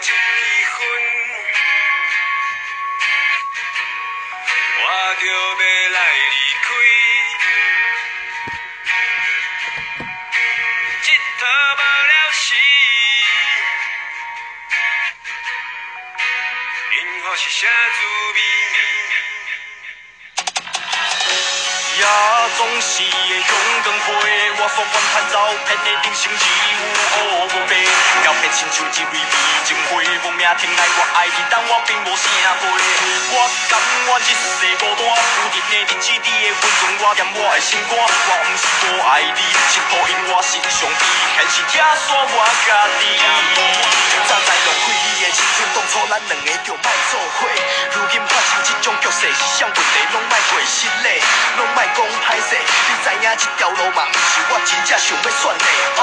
一支烟，我就要来离开，不，总是会勇敢飞，我放眼远走，偏的定性只有白。亲像一蕊美情花，无名听来我爱你，但我并无啥花。我甘愿一世孤单，有人的日子，你的温存我念我的心肝。我毋是无爱你，是抱因我心上悲，现实拆散我家己。早知浪费你的青春，当初咱两个就莫做伙。如今发生这种局势，是啥问题拢莫过失礼，拢莫讲歹势。你知影这条路嘛，毋是我真正想要选的。哦，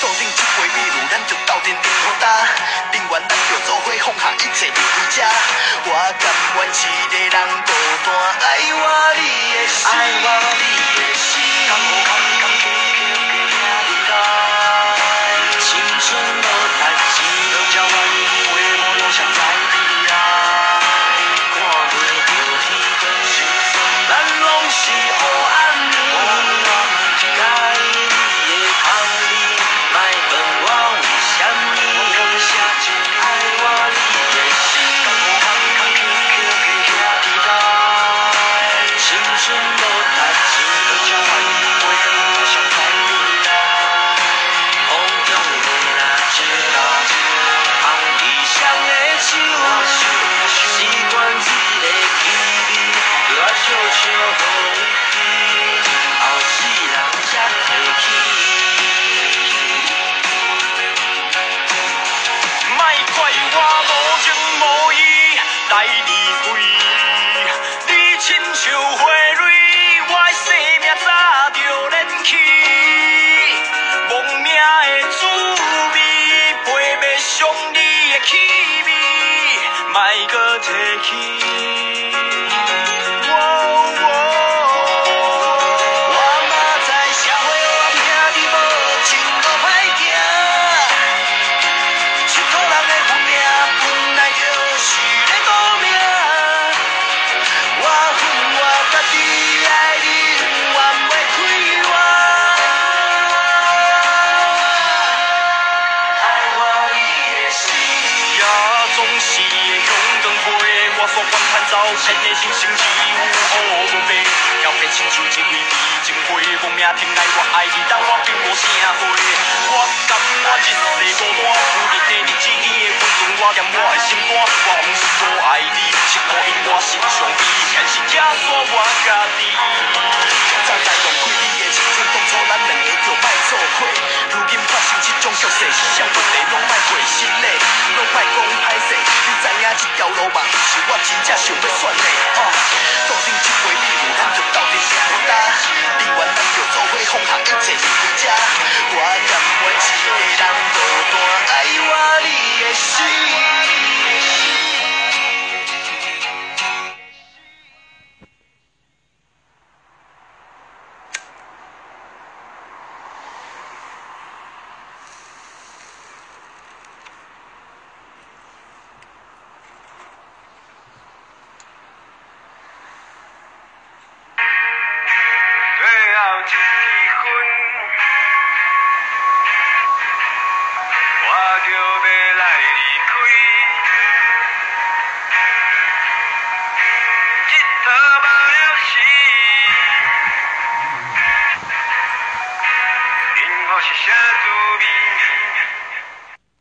注定这一个人孤单，爱我你的心，莫搁愿盼走偏的人生只有乌无白。交变亲像一蕊美情花，无名听来我爱你，但我并无啥花。我甘愿一世孤单，有你的日子，你的温存我念我的心肝。我毋是无爱你，是抱因我心上悲，现实拆散我家己。早知浪费你的青春，当初咱两个就莫做伙。如今发生这种局势，是啥问题拢莫过失礼，拢莫讲歹势。你知影这条路嘛，毋是我真正想要选的。哦，注定这回迷路，咱就斗阵顶好担。宁愿咱就做伙放下一切我